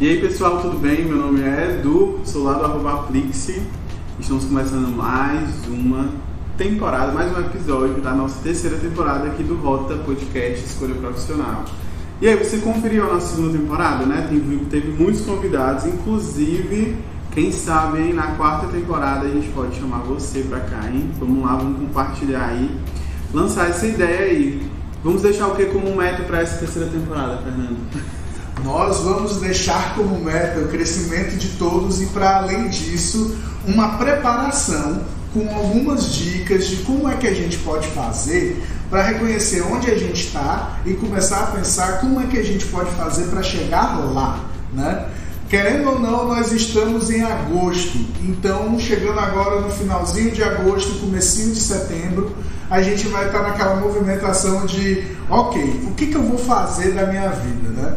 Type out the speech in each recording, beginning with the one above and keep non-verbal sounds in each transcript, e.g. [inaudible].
E aí pessoal, tudo bem? Meu nome é Edu, sou lá do arroba Plixi. Estamos começando mais uma temporada, mais um episódio da nossa terceira temporada aqui do Rota Podcast Escolha Profissional. E aí, você conferiu a nossa segunda temporada, né? Teve, teve muitos convidados, inclusive, quem sabe hein, na quarta temporada a gente pode chamar você pra cá, hein? Vamos lá, vamos compartilhar aí, lançar essa ideia aí. Vamos deixar o que como meta para essa terceira temporada, Fernando? [laughs] Nós vamos deixar como meta o crescimento de todos e, para além disso, uma preparação com algumas dicas de como é que a gente pode fazer para reconhecer onde a gente está e começar a pensar como é que a gente pode fazer para chegar lá, né? Querendo ou não, nós estamos em agosto, então chegando agora no finalzinho de agosto, comecinho de setembro, a gente vai estar naquela movimentação de, ok, o que, que eu vou fazer da minha vida, né?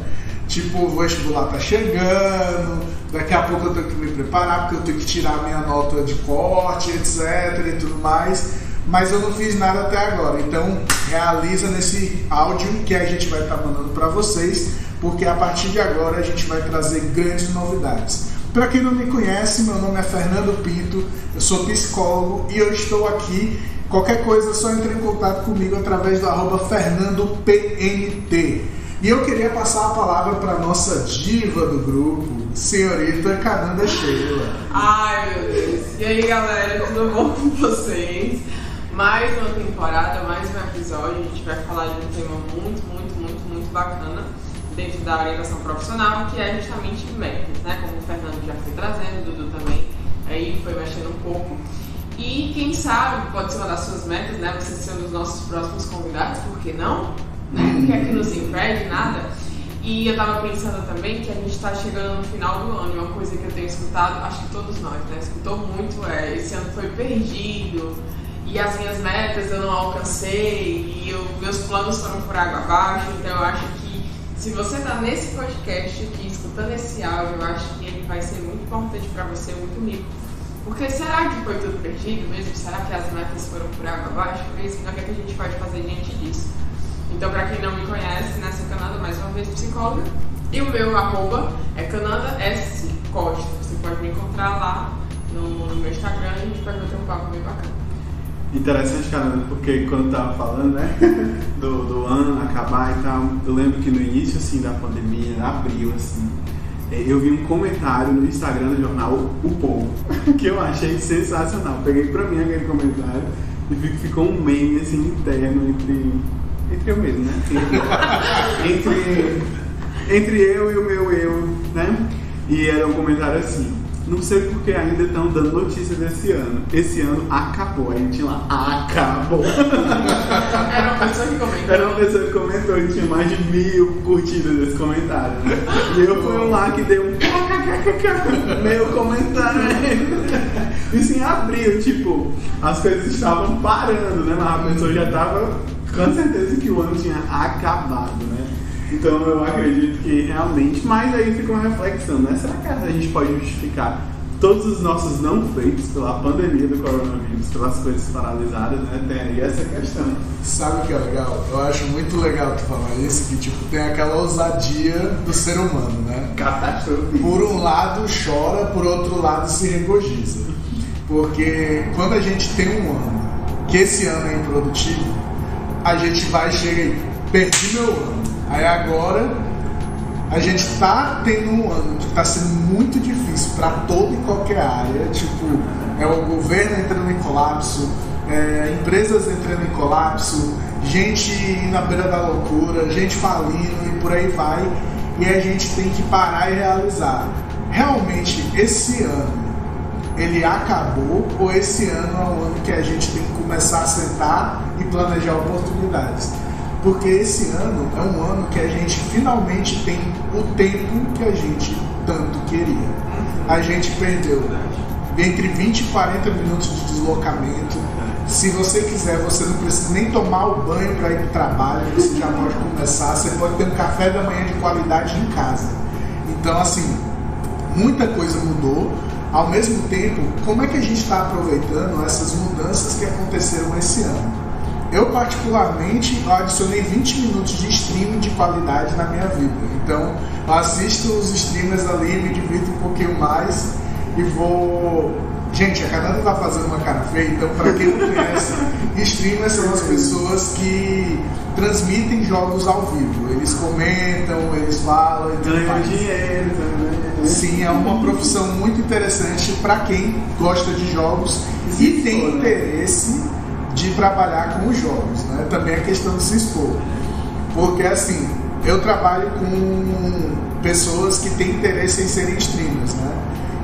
Tipo, o vestibular tá chegando, daqui a pouco eu tenho que me preparar, porque eu tenho que tirar minha nota de corte, etc e tudo mais. Mas eu não fiz nada até agora. Então, realiza nesse áudio que a gente vai estar tá mandando para vocês, porque a partir de agora a gente vai trazer grandes novidades. Para quem não me conhece, meu nome é Fernando Pinto, eu sou psicólogo e eu estou aqui. Qualquer coisa só entre em contato comigo através do arroba FernandoPNT. E eu queria passar a palavra para nossa diva do grupo, senhorita Cananda Sheila. Ai meu Deus. E aí galera, tudo bom com vocês? Mais uma temporada, mais um episódio. A gente vai falar de um tema muito, muito, muito, muito bacana dentro da orientação profissional, que é justamente metas, né? Como o Fernando já foi trazendo, o Dudu também aí foi mexendo um pouco. E quem sabe pode ser uma das suas metas, né? Você ser um dos nossos próximos convidados, por que não? Né? [laughs] Que é que nos impede? Nada. E eu estava pensando também que a gente está chegando no final do ano, e uma coisa que eu tenho escutado, acho que todos nós, né? Escutou muito, é esse ano foi perdido, e as minhas metas eu não alcancei, e eu, meus planos foram por água abaixo, então eu acho que se você está nesse podcast aqui, escutando esse áudio, eu acho que ele vai ser muito importante para você, muito rico. Porque será que foi tudo perdido mesmo? Será que as metas foram por água abaixo? Por isso, então o que, é que a gente pode fazer diante disso? Então, para quem não me conhece, nessa Canada, mais uma vez, psicóloga. E o meu arroba é Canada S Costa. Você pode me encontrar lá no, no meu Instagram e a gente pode bater um papo bem bacana. Interessante, Canada, porque quando tava falando, né, [laughs] do, do ano acabar e tal, eu lembro que no início, assim, da pandemia, em abril, assim, é, eu vi um comentário no Instagram do jornal O Povo, [laughs] que eu achei sensacional. Peguei pra mim aquele comentário e ficou um meme, assim, interno entre entre eu mesmo, né? entre, entre eu e o meu eu, né? E era um comentário assim. Não sei porque ainda estão dando notícias desse ano. Esse ano acabou. A gente lá, acabou. Era uma pessoa que comentou. Era uma pessoa que comentou e tinha mais de mil curtidas desse comentário. Né? E eu fui um lá que deu um [laughs] meu comentário. Isso em abril, tipo, as coisas estavam parando, né? Mas a pessoa já estava com certeza que o ano tinha acabado, né? Então eu acredito que realmente, mas aí fica uma reflexão, né? Será que a gente pode justificar todos os nossos não feitos pela pandemia do coronavírus, pelas coisas paralisadas, né? Tem aí essa questão. Sabe o que é legal? Eu acho muito legal tu falar isso, que tipo, tem aquela ousadia do ser humano, né? Catástrofe. Por um lado chora, por outro lado se regozija. Porque quando a gente tem um ano, que esse ano é improdutivo, a gente vai chega aí, perdi meu ano. Aí agora a gente está tendo um ano que está sendo muito difícil para toda e qualquer área. Tipo, é o governo entrando em colapso, é, empresas entrando em colapso, gente na beira da loucura, gente falindo e por aí vai. E a gente tem que parar e realizar. Realmente, esse ano ele acabou ou esse ano é um ano que a gente tem que começar a sentar e planejar oportunidades. Porque esse ano é um ano que a gente finalmente tem o tempo que a gente tanto queria. A gente perdeu entre 20 e 40 minutos de deslocamento. Se você quiser, você não precisa nem tomar o banho para ir para o trabalho, você já pode começar. Você pode ter um café da manhã de qualidade em casa. Então, assim, muita coisa mudou ao mesmo tempo, como é que a gente está aproveitando essas mudanças que aconteceram esse ano? eu particularmente adicionei 20 minutos de streaming de qualidade na minha vida. Então assisto os streamers ali, me divirto um pouquinho mais e vou. Gente, a Cananda tá fazendo uma cara feia, então para quem não conhece, [laughs] streamers são as pessoas que transmitem jogos ao vivo. Eles comentam, eles falam Ganham dinheiro também. né? Sim, é uma profissão muito interessante para quem gosta de jogos e tem né? interesse de trabalhar com os jogos, né? Também a questão de se expor. Porque assim, eu trabalho com pessoas que têm interesse em serem streamers, né?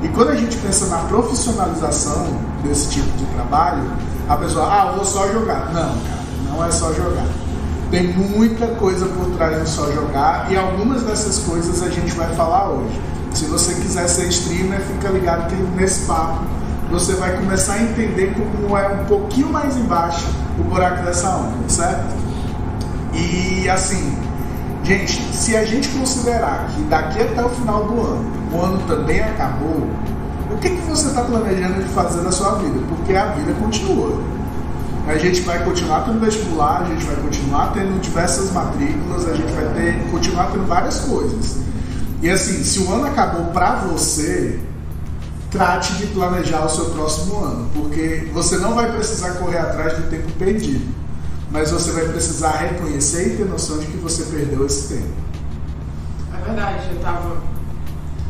E quando a gente pensa na profissionalização desse tipo de trabalho, a pessoa, ah, vou só jogar. Não, cara, não é só jogar. Tem muita coisa por trás de só jogar e algumas dessas coisas a gente vai falar hoje. Se você quiser ser streamer, fica ligado que nesse papo você vai começar a entender como é um pouquinho mais embaixo o buraco dessa onda, certo? E assim, gente, se a gente considerar que daqui até o final do ano, o ano também acabou, o que, que você está planejando de fazer na sua vida? Porque a vida continua. A gente vai continuar tendo vestibular, a gente vai continuar tendo diversas matrículas, a gente vai ter, continuar tendo várias coisas. E assim, se o ano acabou para você, trate de planejar o seu próximo ano, porque você não vai precisar correr atrás do tempo perdido, mas você vai precisar reconhecer e ter noção de que você perdeu esse tempo. É verdade, eu tava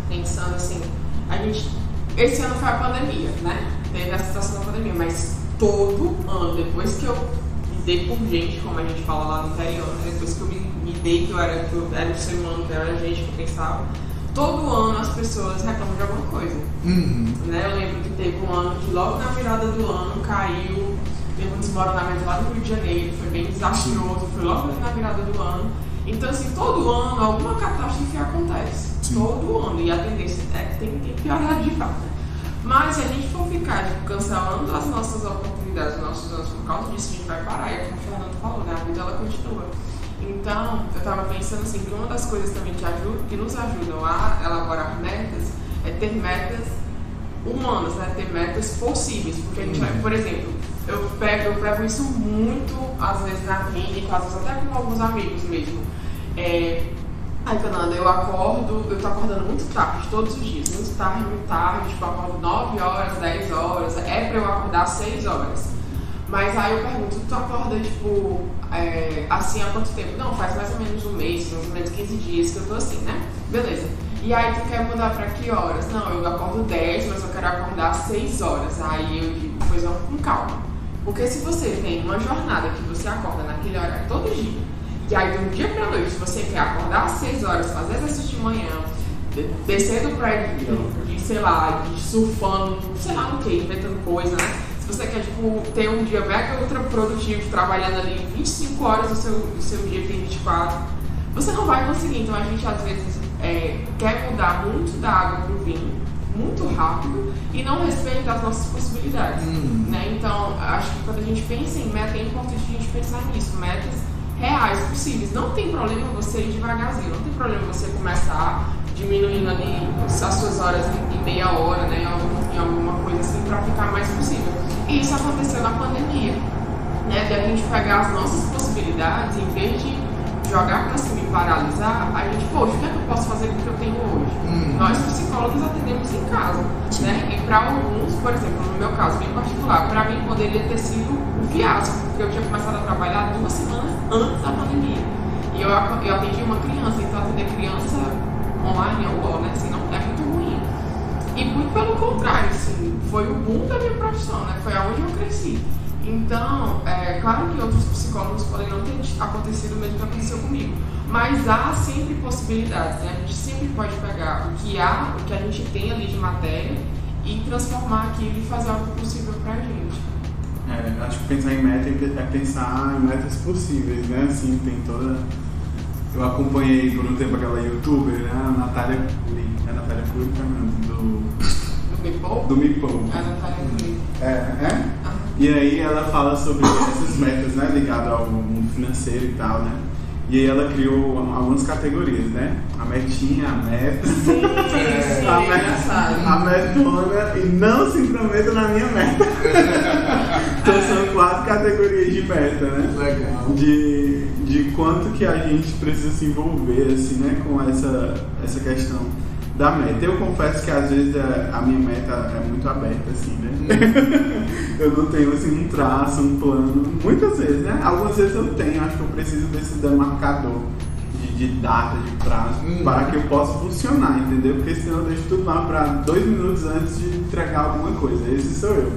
pensando assim, a gente. Esse ano foi a pandemia, né? Teve a situação da pandemia, mas todo ano, depois que eu me dei por gente, como a gente fala lá no interior, né? depois que eu me, me dei que eu era, que eu era um ser humano, que eu era gente que eu pensava, todo ano as pessoas reclamam de alguma coisa. Uhum. Né? Eu lembro que teve um ano que logo na virada do ano caiu, teve um desmoronamento lá no Rio de Janeiro, foi bem desastroso, foi logo na virada do ano. Então, assim, todo ano alguma catástrofe acontece. Sim. Todo ano. E a tendência é que tem que piorar de fato. né? Mas se a gente for ficar tipo, cancelando as nossas oportunidades, os nossos anos por causa disso, a gente vai parar. E é como o Fernando falou, né? A vida ela continua. Então, eu estava pensando assim, que uma das coisas também que, ajuda, que nos ajudam a elaborar metas é ter metas humanas, né? Ter metas possíveis. Porque a gente vai, por exemplo, eu pego, eu pego isso muito, às vezes, na clínica, às vezes até com alguns amigos mesmo. É, Ai, Fernanda, eu acordo, eu tô acordando muito tarde, todos os dias, muito tarde, muito tarde, tipo, acordo 9 horas, 10 horas, é pra eu acordar 6 horas. Mas aí eu pergunto, tu acorda, tipo, é, assim há quanto tempo? Não, faz mais ou menos um mês, mais ou menos 15 dias que eu tô assim, né? Beleza. E aí tu quer mudar pra que horas? Não, eu acordo 10, mas eu quero acordar 6 horas. Aí eu digo, pois vamos com calma. Porque se você tem uma jornada que você acorda naquele horário todo dia, e aí de um dia pra noite você quer acordar às 6 horas, fazer exercício de manhã, de- descer do prédio, de, sei lá, de surfando, sei lá no que, inventando coisa, né? Se você quer, tipo, ter um dia mega ultra produtivo, trabalhando ali 25 horas do seu, do seu dia que tem 24, você não vai conseguir. Então a gente às vezes é, quer mudar muito da água pro vinho, muito rápido, e não respeita as nossas possibilidades. Hum. Né? Então, acho que quando a gente pensa em meta, é importante a gente pensar nisso. Metas reais, possíveis. Não tem problema você ir devagarzinho, não tem problema você começar diminuindo ali as suas horas em, meia hora, né? Em alguma coisa assim, para ficar mais possível. E isso aconteceu na pandemia. Né? De a gente pegar as nossas possibilidades, em vez de jogar para cima e paralisar, a gente, poxa, o que é que eu posso fazer com o que eu tenho hoje? Hum. Nós psicólogos atendemos em casa, Sim. né? E para alguns, por exemplo, no meu caso bem particular, para mim poderia ter sido um fiasco, porque eu tinha começado a trabalhar duas semanas antes da pandemia. E eu, eu atendi uma criança, então atender criança online é bom, né? Assim, não é muito ruim. E muito pelo contrário, assim, foi o boom da minha profissão, né? Foi aonde eu cresci. Então, é claro que outros psicólogos podem não ter acontecido o mesmo que aconteceu comigo. Mas há sempre possibilidades, né? A gente sempre pode pegar o que há, o que a gente tem ali de matéria e transformar aquilo e fazer algo possível pra gente. É, acho que pensar em meta é pensar em metas possíveis, né? Assim, tem toda. Eu acompanhei por um tempo aquela youtuber, né? A Natália Curi. É a Natália Curi, Fernando, do, Do Me Poupa, do Me Poupa. a Natália Curi. É, é? E aí ela fala sobre essas metas, né? Ligado ao mundo financeiro e tal, né? E aí ela criou algumas categorias, né? A metinha, a meta. Sim, [laughs] sim, a, é engraçado. a metona e não se intrometa na minha meta. [laughs] então são quatro categorias de meta, né? Legal. De, de quanto que a gente precisa se envolver assim, né, com essa, essa questão da meta. Eu confesso que às vezes a, a minha meta é muito aberta, assim, né? [laughs] eu não tenho assim um traço, um plano. Muitas vezes, né? Algumas vezes eu tenho, acho que eu preciso desse demarcador de, de data, de prazo, Hum. para que eu possa funcionar, entendeu? Porque senão eu deixo tudo lá para dois minutos antes de entregar alguma coisa. Esse sou eu.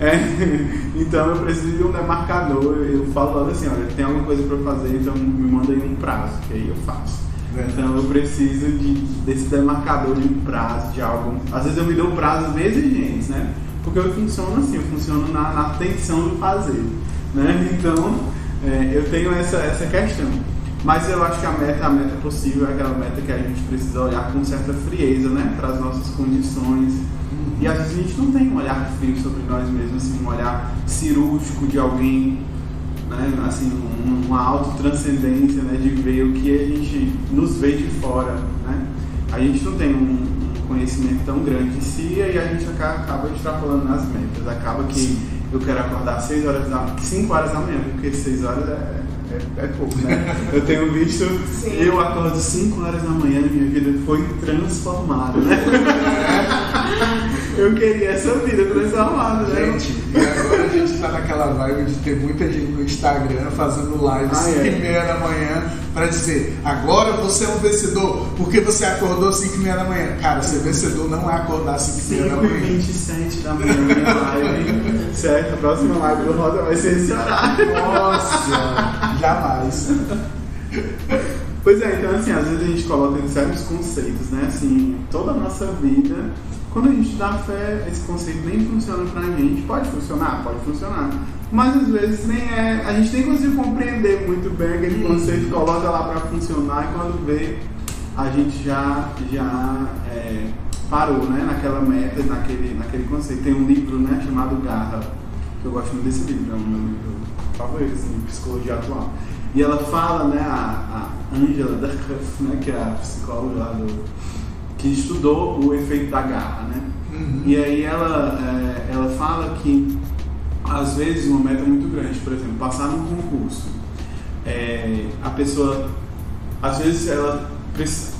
É, [laughs] então eu preciso de um demarcador. Eu falo logo assim, olha, tem alguma coisa para fazer, então me manda aí um prazo, que aí eu faço. Então eu preciso de, desse demarcador de prazo, de algo. Às vezes eu me dou prazos bem exigentes, né? Porque eu funciono assim, eu funciono na, na tensão do fazer. Né? Então é, eu tenho essa, essa questão. Mas eu acho que a meta, a meta possível é aquela meta que a gente precisa olhar com certa frieza, né? Para as nossas condições. E às vezes a gente não tem um olhar frio sobre nós mesmos, assim, um olhar cirúrgico de alguém né, assim, um- uma autotranscendência, né, de ver o que a gente nos vê de fora, né? A gente não tem um, um conhecimento tão grande de si e a gente acaba, acaba extrapolando nas metas. Acaba que eu quero acordar 6 horas da 5 horas da manhã, porque 6 horas é, é, é pouco, né? [laughs] Eu tenho visto, Sim. eu acordo 5 horas da manhã e minha vida foi transformada, né? [laughs] Eu queria essa vida transformada, né? Gente, e agora tá naquela vibe de ter muita gente no Instagram fazendo live Ah, 5 é. e meia da manhã pra dizer agora você é um vencedor porque você acordou 5 e meia da manhã. Cara, ser vencedor não é acordar 5 e meia da 5 e manhã. 27 da manhã, minha live. Certo? A próxima live do Roda vai ser esse horário. Nossa, jamais. Pois é, então assim, às vezes a gente coloca em certos conceitos, né? Assim, toda a nossa vida, quando a gente dá fé, esse conceito nem funciona pra gente. Pode funcionar? Pode funcionar. Mas às vezes nem é. A gente nem consegue compreender muito bem aquele conceito, coloca lá pra funcionar e quando vê, a gente já, já é, parou, né? Naquela meta, naquele, naquele conceito. Tem um livro, né, chamado Garra, que eu gosto muito desse livro, é o meu livro favorito, assim, psicologia atual. E ela fala, né, a, a Angela Duckworth, né, que é a psicóloga lá do. Que estudou o efeito da garra, né? Uhum. E aí ela, é, ela fala que às vezes uma meta muito grande, por exemplo, passar num concurso, é, a pessoa, às vezes ela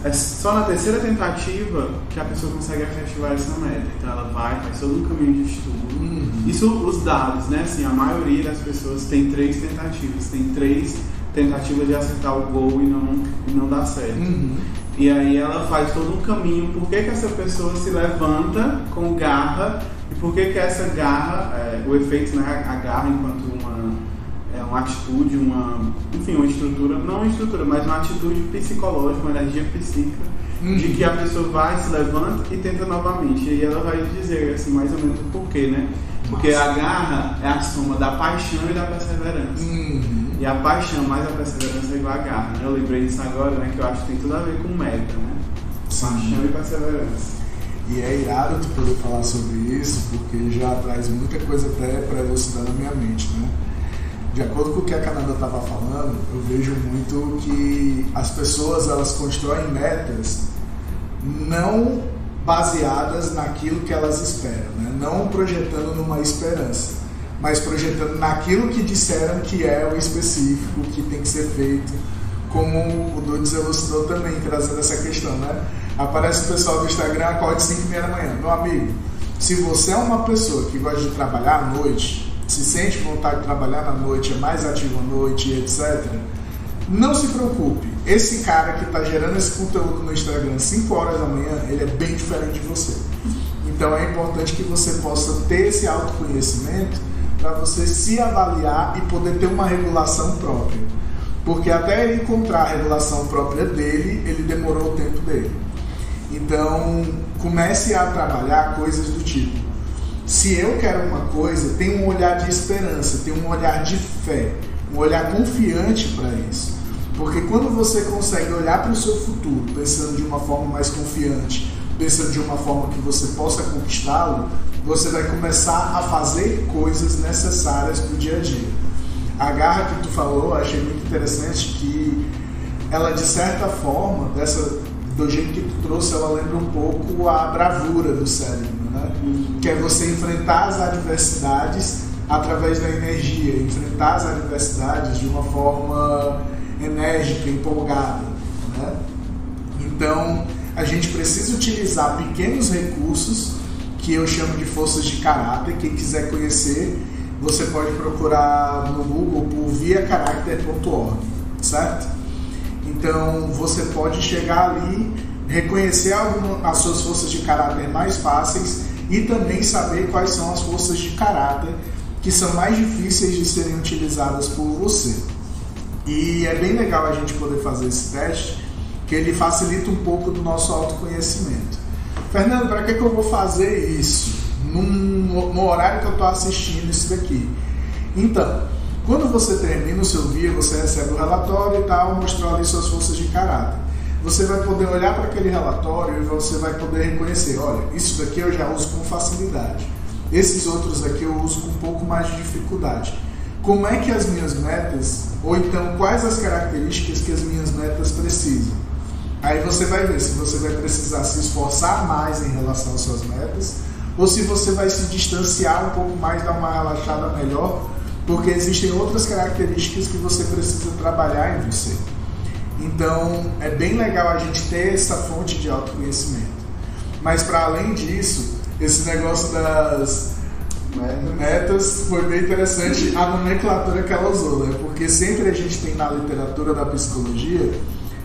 é só na terceira tentativa que a pessoa consegue efetivar essa meta. Então ela vai, faz todo um caminho de estudo. Uhum. Isso os dados, né? Assim, a maioria das pessoas tem três tentativas, tem três tentativas de acertar o gol e não, e não dá certo. Uhum. E aí ela faz todo um caminho, por que, que essa pessoa se levanta com garra e por que, que essa garra, é, o efeito, né, a garra enquanto uma, é, uma atitude, uma, enfim, uma estrutura, não uma estrutura, mas uma atitude psicológica, uma energia psíquica, Uhum. de que a pessoa vai, se levanta e tenta novamente. E aí ela vai dizer assim, mais ou menos o porquê, né? Porque a garra é a soma da paixão e da perseverança. Uhum. E a paixão mais a perseverança é igual a garra? Eu lembrei disso agora, né? Que eu acho que tem tudo a ver com meta, né? Sim. Paixão e perseverança. E é irado tu poder falar sobre isso, porque já traz muita coisa para elucidar na minha mente, né? De acordo com o que a Canada estava falando, eu vejo muito que as pessoas elas constroem metas não baseadas naquilo que elas esperam, né? não projetando numa esperança, mas projetando naquilo que disseram que é o específico, que tem que ser feito, como o Dudes elucidou também, trazendo essa questão, né? Aparece o pessoal do Instagram, acorde 5 e meia da manhã. Meu amigo, se você é uma pessoa que gosta de trabalhar à noite, se sente vontade de trabalhar na noite, é mais ativo à noite, etc., não se preocupe. Esse cara que está gerando esse conteúdo no Instagram 5 horas da manhã, ele é bem diferente de você. Então é importante que você possa ter esse autoconhecimento para você se avaliar e poder ter uma regulação própria. Porque até ele encontrar a regulação própria dele, ele demorou o tempo dele. Então, comece a trabalhar coisas do tipo: se eu quero uma coisa, tem um olhar de esperança, tem um olhar de fé, um olhar confiante para isso. Porque quando você consegue olhar para o seu futuro pensando de uma forma mais confiante, pensando de uma forma que você possa conquistá-lo, você vai começar a fazer coisas necessárias para o dia a dia. A garra que tu falou, achei muito interessante que ela de certa forma, dessa, do jeito que tu trouxe, ela lembra um pouco a bravura do cérebro, né? Que é você enfrentar as adversidades através da energia, enfrentar as adversidades de uma forma enérgica, empolgada, né? Então, a gente precisa utilizar pequenos recursos que eu chamo de forças de caráter. Quem quiser conhecer, você pode procurar no Google por viacaracter.org, certo? Então você pode chegar ali, reconhecer as suas forças de caráter mais fáceis e também saber quais são as forças de caráter que são mais difíceis de serem utilizadas por você. E é bem legal a gente poder fazer esse teste, que ele facilita um pouco do nosso autoconhecimento. Fernando, para que, que eu vou fazer isso? Num, no horário que eu estou assistindo isso daqui. Então, quando você termina o seu dia, você recebe o relatório e tal, mostrou ali suas forças de caráter. Você vai poder olhar para aquele relatório e você vai poder reconhecer, olha, isso daqui eu já uso com facilidade. Esses outros aqui eu uso com um pouco mais de dificuldade. Como é que as minhas metas, ou então quais as características que as minhas metas precisam? Aí você vai ver se você vai precisar se esforçar mais em relação às suas metas ou se você vai se distanciar um pouco mais, dar uma relaxada melhor, porque existem outras características que você precisa trabalhar em você. Então é bem legal a gente ter essa fonte de autoconhecimento. Mas para além disso, esse negócio das metas foi bem interessante a nomenclatura que ela usou, né? Porque sempre a gente tem na literatura da psicologia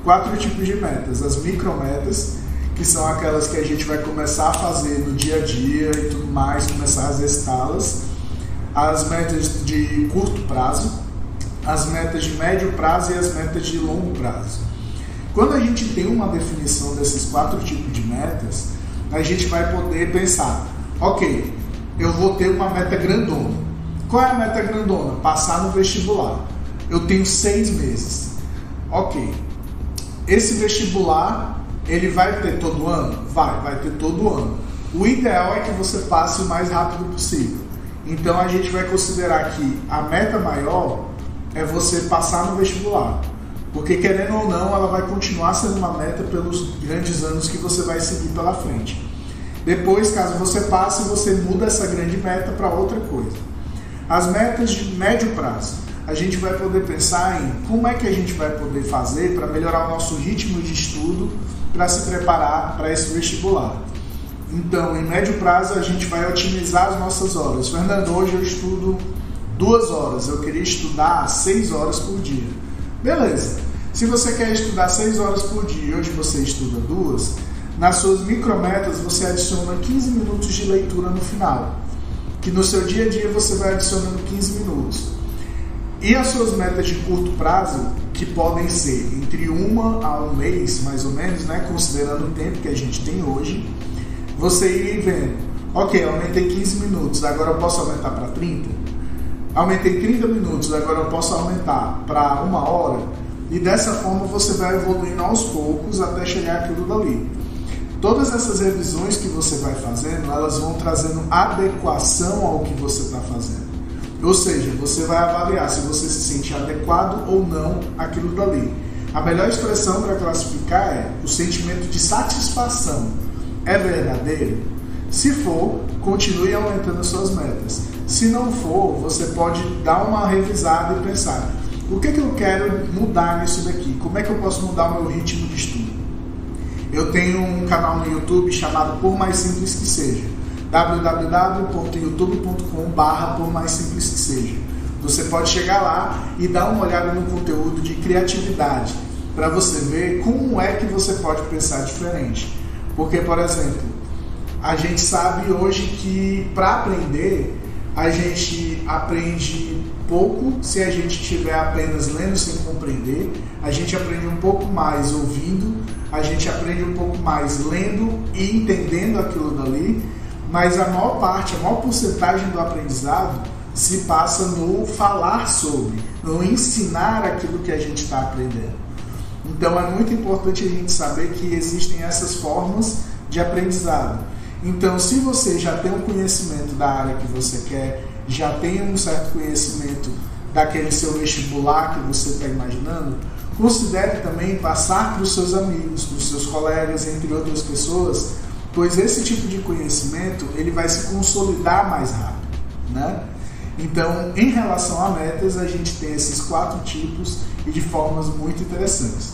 quatro tipos de metas. As micrometas, que são aquelas que a gente vai começar a fazer no dia a dia e tudo mais, começar a exercitá-las. As metas de curto prazo, as metas de médio prazo e as metas de longo prazo. Quando a gente tem uma definição desses quatro tipos de metas, a gente vai poder pensar, ok, eu vou ter uma meta grandona. Qual é a meta grandona? Passar no vestibular. Eu tenho seis meses. Ok, esse vestibular, ele vai ter todo ano? Vai, vai ter todo ano. O ideal é que você passe o mais rápido possível. Então a gente vai considerar que a meta maior é você passar no vestibular. Porque querendo ou não, ela vai continuar sendo uma meta pelos grandes anos que você vai seguir pela frente. Depois, caso você passe, você muda essa grande meta para outra coisa. As metas de médio prazo a gente vai poder pensar em como é que a gente vai poder fazer para melhorar o nosso ritmo de estudo para se preparar para esse vestibular. Então, em médio prazo, a gente vai otimizar as nossas horas. Fernando, hoje eu estudo duas horas, eu queria estudar seis horas por dia. Beleza. Se você quer estudar seis horas por dia e hoje você estuda duas, nas suas micrometas você adiciona 15 minutos de leitura no final. Que no seu dia a dia você vai adicionando 15 minutos. E as suas metas de curto prazo, que podem ser entre uma a um mês, mais ou menos, né, considerando o tempo que a gente tem hoje, você ir vendo, ok, aumentei 15 minutos, agora eu posso aumentar para 30? Aumentei 30 minutos, agora eu posso aumentar para uma hora? E dessa forma você vai evoluindo aos poucos até chegar aquilo dali. Todas essas revisões que você vai fazendo, elas vão trazendo adequação ao que você está fazendo. Ou seja, você vai avaliar se você se sente adequado ou não aquilo dali. A melhor expressão para classificar é o sentimento de satisfação. É verdadeiro? Se for, continue aumentando suas metas. Se não for, você pode dar uma revisada e pensar: o que, é que eu quero mudar nisso daqui? Como é que eu posso mudar o meu ritmo de estudo? Eu tenho um canal no YouTube chamado Por Mais Simples Que Seja www.youtube.com.br por mais simples que seja. Você pode chegar lá e dar uma olhada no conteúdo de criatividade para você ver como é que você pode pensar diferente. Porque, por exemplo, a gente sabe hoje que para aprender a gente aprende pouco se a gente estiver apenas lendo sem compreender, a gente aprende um pouco mais ouvindo, a gente aprende um pouco mais lendo e entendendo aquilo dali mas a maior parte, a maior porcentagem do aprendizado se passa no falar sobre, no ensinar aquilo que a gente está aprendendo. Então é muito importante a gente saber que existem essas formas de aprendizado. Então, se você já tem um conhecimento da área que você quer, já tem um certo conhecimento daquele seu vestibular que você está imaginando, Considere também passar para os seus amigos, para os seus colegas, entre outras pessoas, pois esse tipo de conhecimento ele vai se consolidar mais rápido, né? Então, em relação a metas, a gente tem esses quatro tipos e de formas muito interessantes.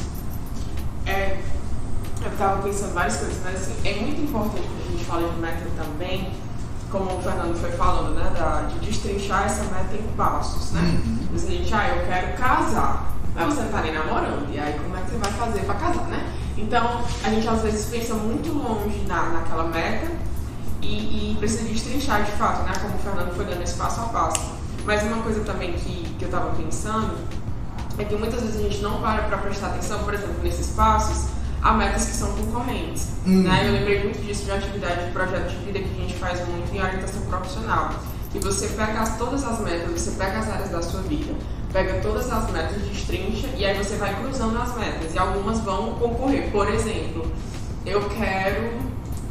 É, eu estava pensando várias coisas, mas assim, é muito importante quando a gente fala de meta também, como o Fernando foi falando, né, da, de destrinchar essa meta em passos, né? Uhum. a gente, ah, eu quero casar, mas você não nem namorando, e aí como é que você vai fazer para casar, né? Então, a gente às vezes pensa muito longe na, naquela meta e, e precisa destrinchar de fato, né? Como o Fernando foi dando esse passo a passo. Mas uma coisa também que, que eu estava pensando é que muitas vezes a gente não para para prestar atenção, por exemplo, nesses passos, a metas que são concorrentes. Uhum. Né? Eu lembrei muito disso de uma atividade de projeto de vida que a gente faz muito em orientação profissional. Que você pega as, todas as metas, você pega as áreas da sua vida, pega todas as metas, destrincha e aí você vai cruzando as metas. E algumas vão concorrer. Por exemplo, eu quero,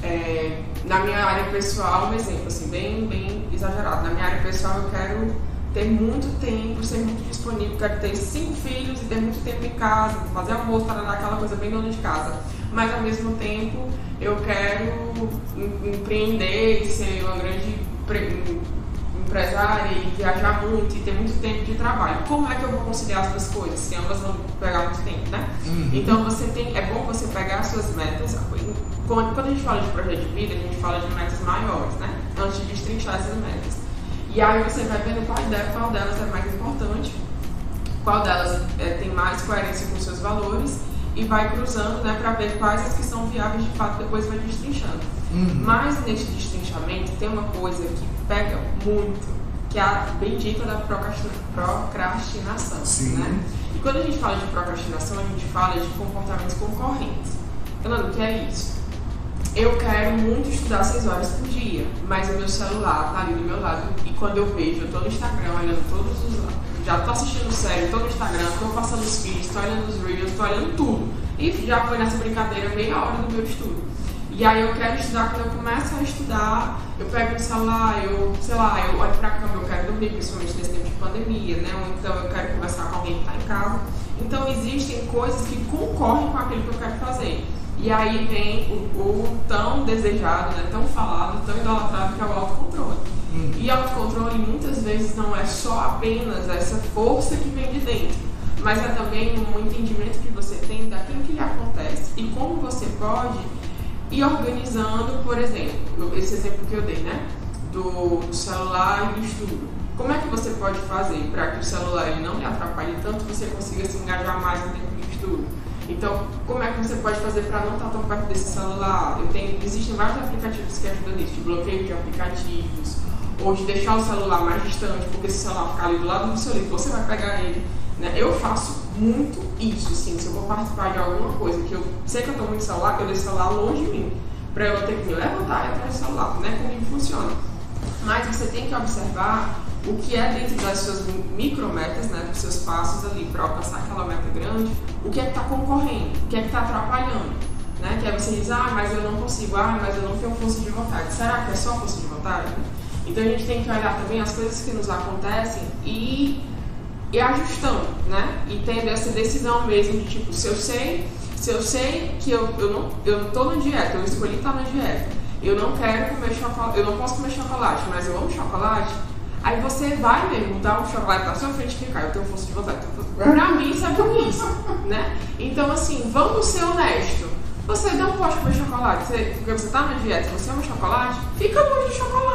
é, na minha área pessoal, um exemplo assim, bem, bem exagerado. Na minha área pessoal, eu quero ter muito tempo, ser muito disponível, quero ter cinco filhos e ter muito tempo em casa, fazer almoço, para dar aquela coisa bem dona de casa. Mas ao mesmo tempo eu quero empreender e ser uma grande empresária e viajar muito e ter muito tempo de trabalho. Como é que eu vou conciliar as duas coisas? Se ambas vão pegar muito tempo, né? Uhum. Então você tem, é bom você pegar as suas metas. Quando, a gente fala de projeto de vida, a gente fala de metas maiores, né? Antes de destrinchar essas metas. E aí você vai vendo qual, delas, qual delas é mais importante, qual delas é, tem mais coerência com seus valores e vai cruzando né, para ver quais as que são viáveis de fato, depois vai destrinchando. Uhum. Mas nesse destrinchamento tem uma coisa que pega muito, que é a bendita da procrastinação. Sim. Né? E quando a gente fala de procrastinação, a gente fala de comportamentos concorrentes. Falando, o que é isso? eu quero muito estudar 6 horas por dia, mas o meu celular tá ali do meu lado e quando eu vejo, eu tô no Instagram olhando todos os. Já tô assistindo série, tô no Instagram, tô passando os feeds, tô olhando os reels, tô olhando tudo. E já foi nessa brincadeira meia hora do meu estudo. E aí eu quero estudar, quando eu começo a estudar, eu pego o celular, eu, sei lá, eu olho pra cama, eu quero dormir, principalmente nesse tempo de pandemia, né? Ou então eu quero conversar com alguém que tá em casa. Então existem coisas que concorrem com aquilo que eu quero fazer. E aí vem o, o, tão desejado, né, tão falado, tão idolatrado que é o autocontrole. Hum. E autocontrole muitas vezes não é só apenas essa força que vem de dentro, mas é também um entendimento que você tem daquilo que lhe acontece e como você pode ir organizando, por exemplo, esse exemplo que eu dei, né? Do, do celular e do estudo. Como é que você pode fazer para que o celular ele não lhe atrapalhe tanto, você consiga se engajar mais no tempo de estudo? Então, como é que você pode fazer para não estar tão perto desse celular? Eu tenho, existem vários aplicativos que ajudam nisso, de bloqueio de aplicativos, ou de deixar o celular mais distante, porque se o celular ficar ali do lado do seu livro, você vai pegar ele. Né? Eu faço muito isso, sim. Se eu vou participar de alguma coisa que eu sei que eu estou muito celular, eu deixo o celular longe de mim, para eu ter que me levantar e atrás do celular. Né? Comigo funciona. Mas você tem que observar o que é dentro das suas micrometas, né, dos seus passos ali para alcançar aquela meta grande, o que é que está concorrendo, o que é que está atrapalhando. Né? Que aí você diz, ah, mas eu não consigo, ah, mas eu não tenho força de vontade. Será que é só força de vontade? Então a gente tem que olhar também as coisas que nos acontecem e, e ajustando, né? E tendo essa decisão mesmo de tipo, se eu sei, se eu sei que eu, eu não eu tô na dieta, eu escolhi estar na dieta, eu não quero comer chocolate, eu não posso comer chocolate, mas eu amo chocolate, Aí você vai mesmo dar um chocolate na sua frente e ficar, eu tenho força de vontade. Pra mim, isso é burrice, né? Então, assim, vamos ser honestos. Você não pode comer chocolate, você, porque você tá na dieta, você ama chocolate, fica longe de chocolate.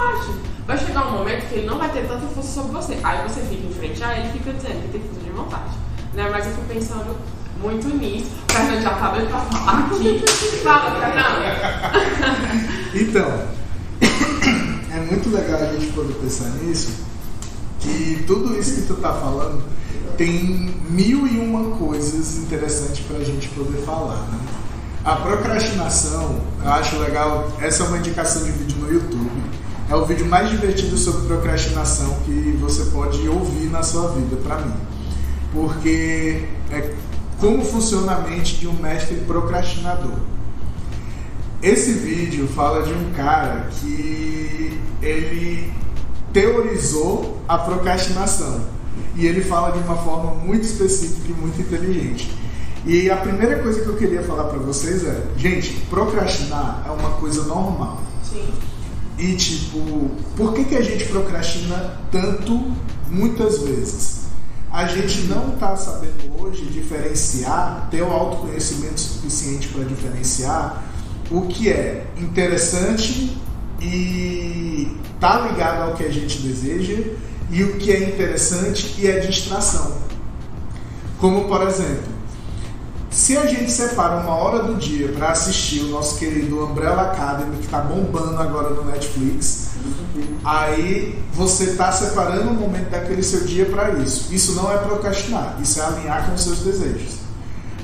Vai chegar um momento que ele não vai ter tanta força sobre você. Aí você fica em frente a ele e fica dizendo que tem força de vontade. Né? Mas eu fico pensando muito nisso. Fernando já tá doido pra falar aqui. [laughs] Fala, Fernando. [laughs] então, [coughs] é muito legal a gente poder pensar nisso, que tudo isso que tu tá falando tem mil e uma coisas interessantes para a gente poder falar, né? A procrastinação, eu acho legal, essa é uma indicação de vídeo no YouTube. É o vídeo mais divertido sobre procrastinação que você pode ouvir na sua vida, para mim. Porque é como funciona a mente de um mestre procrastinador. Esse vídeo fala de um cara que ele teorizou a procrastinação. e ele fala de uma forma muito específica e muito inteligente. E a primeira coisa que eu queria falar para vocês é, gente, procrastinar é uma coisa normal. Sim. E tipo, por que, que a gente procrastina tanto muitas vezes? A gente não está sabendo hoje diferenciar, ter o autoconhecimento suficiente para diferenciar o que é interessante e tá ligado ao que a gente deseja e o que é interessante e é distração. Como por exemplo, se a gente separa uma hora do dia para assistir o nosso querido Umbrella Academy, que está bombando agora no Netflix, aí você está separando um momento daquele seu dia para isso. Isso não é procrastinar, isso é alinhar com os seus desejos.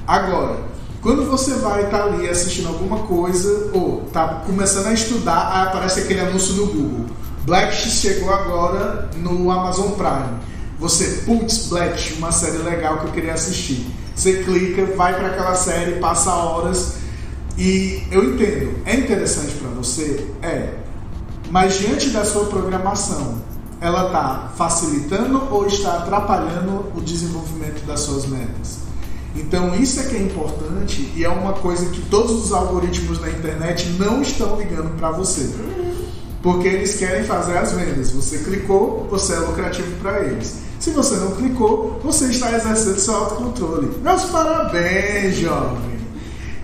Agora, quando você vai estar tá ali assistindo alguma coisa, ou está começando a estudar, aí aparece aquele anúncio no Google. Black chegou agora no Amazon Prime. Você, putz, Black, uma série legal que eu queria assistir você clica, vai para aquela série, passa horas. E eu entendo, é interessante para você? É. Mas diante da sua programação, ela está facilitando ou está atrapalhando o desenvolvimento das suas metas? Então isso é que é importante e é uma coisa que todos os algoritmos na internet não estão ligando para você. Porque eles querem fazer as vendas. Você clicou, você é lucrativo para eles. Se você não clicou, você está exercendo seu autocontrole. Meus parabéns, jovem!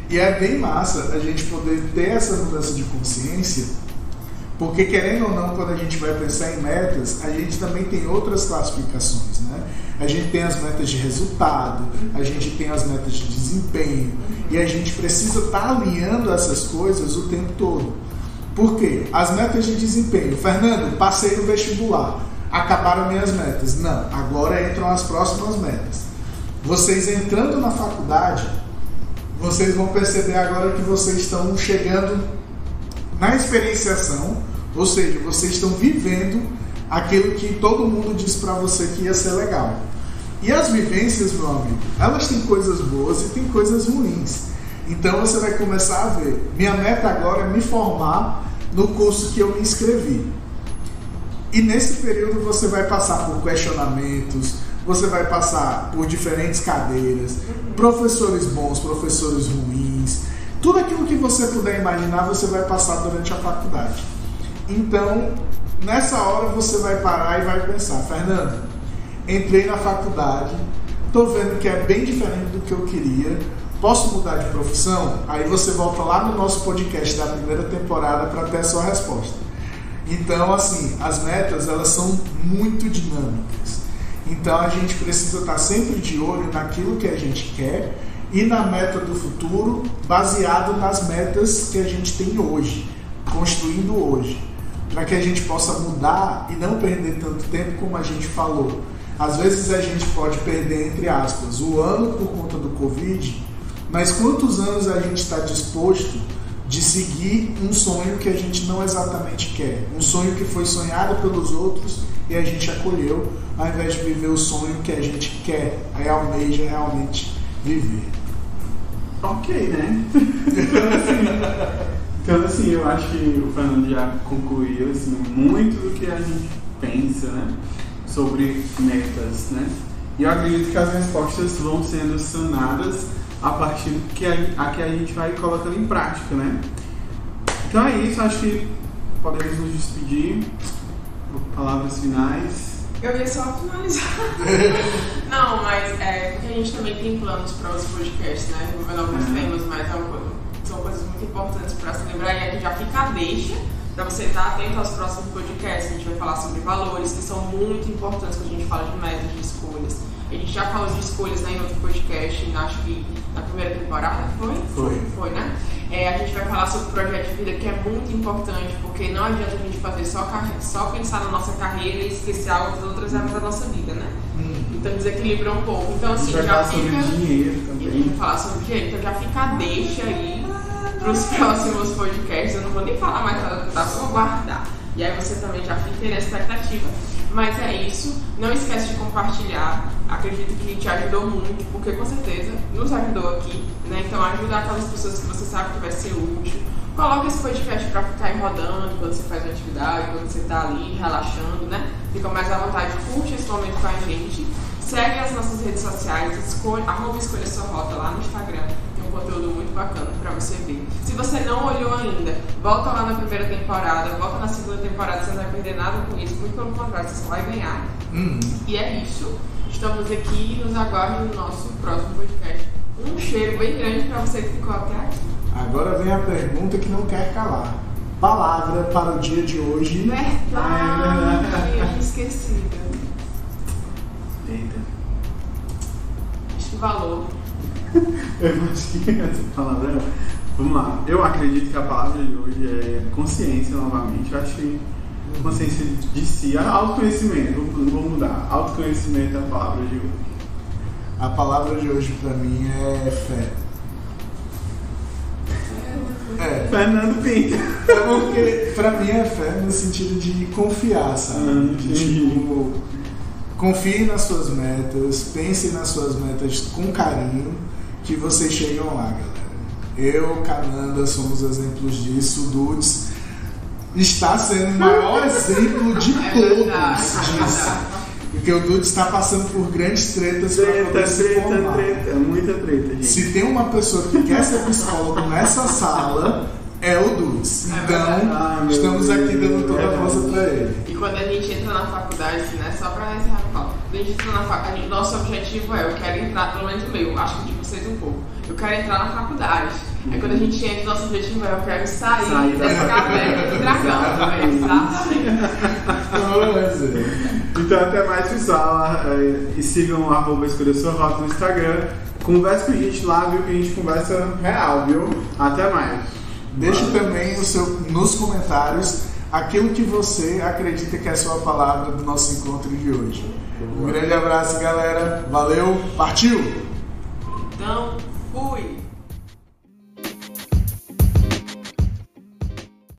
E é bem massa a gente poder ter essa mudança de consciência, porque querendo ou não, quando a gente vai pensar em metas, a gente também tem outras classificações, né? A gente tem as metas de resultado, a gente tem as metas de desempenho, e a gente precisa estar tá alinhando essas coisas o tempo todo. Por quê? As metas de desempenho. Fernando, passei no vestibular acabaram minhas metas. Não, agora entram as próximas metas. Vocês entrando na faculdade, vocês vão perceber agora que vocês estão chegando na experienciação, ou seja, vocês estão vivendo aquilo que todo mundo disse para você que ia ser legal. E as vivências, meu amigo, elas têm coisas boas e têm coisas ruins. Então você vai começar a ver. Minha meta agora é me formar no curso que eu me inscrevi. E nesse período você vai passar por questionamentos, você vai passar por diferentes cadeiras, professores bons, professores ruins, tudo aquilo que você puder imaginar você vai passar durante a faculdade. Então, nessa hora você vai parar e vai pensar, Fernando, entrei na faculdade, estou vendo que é bem diferente do que eu queria, posso mudar de profissão? Aí você volta lá no nosso podcast da primeira temporada para ter a sua resposta. Então, assim, as metas elas são muito dinâmicas. Então a gente precisa estar sempre de olho naquilo que a gente quer e na meta do futuro, baseado nas metas que a gente tem hoje, construindo hoje, para que a gente possa mudar e não perder tanto tempo como a gente falou. Às vezes a gente pode perder, entre aspas, o ano por conta do Covid, mas quantos anos a gente está disposto de seguir um sonho que a gente não exatamente quer, um sonho que foi sonhado pelos outros e a gente acolheu, ao invés de viver o sonho que a gente quer, almeja realmente viver. Ok, né? então, assim, então, assim, eu acho que o Fernando já concluiu assim, muito do que a gente pensa né, sobre metas, né? E eu acredito que as respostas vão sendo sanadas a partir do que a, a que a gente vai colocando em prática, né? Então é isso, acho que podemos nos despedir. Palavras finais. Eu ia só finalizar. [laughs] Não, mas é porque a gente também tem planos para os podcasts, né? Envolvendo alguns uhum. temas, mas é são coisas muito importantes para se lembrar e aqui já fica a deixa para você estar atento aos próximos podcasts. A gente vai falar sobre valores que são muito importantes quando a gente fala de metas de escolhas. A gente já falou de escolhas né, em outro podcast, acho que na primeira temporada, foi? Foi. Foi, né? É, a gente vai falar sobre o projeto de vida que é muito importante, porque não adianta a gente fazer só, só pensar na nossa carreira e esquecer as outras áreas da nossa vida, né? Hum. Então desequilibra um pouco. Então assim, já falar fica. Sobre dinheiro também. a gente vai falar sobre dinheiro, então já fica a deixa aí para os próximos podcasts. Eu não vou nem falar mais nada, tá? Só guardar. E aí você também já fica na expectativa. Mas é isso. Não esquece de compartilhar. Acredito que te ajudou muito, porque com certeza nos ajudou aqui. Né? Então ajudar aquelas pessoas que você sabe que vai ser útil. Coloca esse podcast para ficar rodando quando você faz uma atividade, quando você está ali relaxando, né? Fica mais à vontade, curte esse momento com a gente. Segue as nossas redes sociais, escolha, arroba escolha sua rota lá no Instagram. Tem um conteúdo muito bacana para você ver. Se você não olhou ainda, volta lá na primeira temporada, volta na segunda temporada, você não vai perder nada com isso, muito pelo contrário, você só vai ganhar. Hum. E é isso. Estamos aqui e nos aguardem no nosso próximo podcast. Um cheiro bem grande para você que ficou até aqui. Agora vem a pergunta que não quer calar. Palavra para o dia de hoje. Verdade, [laughs] esquecida. Eita. Acho que valor. [laughs] Eu acho que essa palavra. é- Vamos lá. Eu acredito que a palavra de hoje é consciência novamente. Eu acho que consciência de si, autoconhecimento. Vou, mudar. Autoconhecimento é a palavra de hoje. A palavra de hoje para mim é fé. É. Fernando Pinto. É porque pra mim é fé no sentido de confiar, sabe? Hum, De, tipo, confie nas suas metas, pense nas suas metas com carinho, que vocês chegam lá, galera. Eu, Cananda, somos exemplos disso. Dudes está sendo o maior exemplo de É todos é disso. verdade. Porque o Dudes está passando por grandes tretas para poder se treta, formar. treta. Muita treta, gente. Se tem uma pessoa que quer ser psicólogo nessa sala, é o Dudes. É Então. Ah, estamos Deus, aqui dando toda a força pra ele. E quando a gente entra na faculdade, né? Só pra encerrar o papo. Quando a gente entra na faculdade, nosso objetivo é, eu quero entrar, pelo menos o meu, acho que de vocês um pouco. Eu quero entrar na faculdade. Aí quando a gente entra, nosso objetivo é, eu quero sair, Sair da caverna do dragão. É, [laughs] exatamente. É. Então até mais pessoal. é, E sigam o arroba escolha sua rota no Instagram. Converse com a gente lá, viu? Que a gente conversa real, viu? Até mais. Deixe também o seu, nos comentários aquilo que você acredita que é a sua palavra do nosso encontro de hoje. Um grande abraço, galera. Valeu, partiu! Então, fui!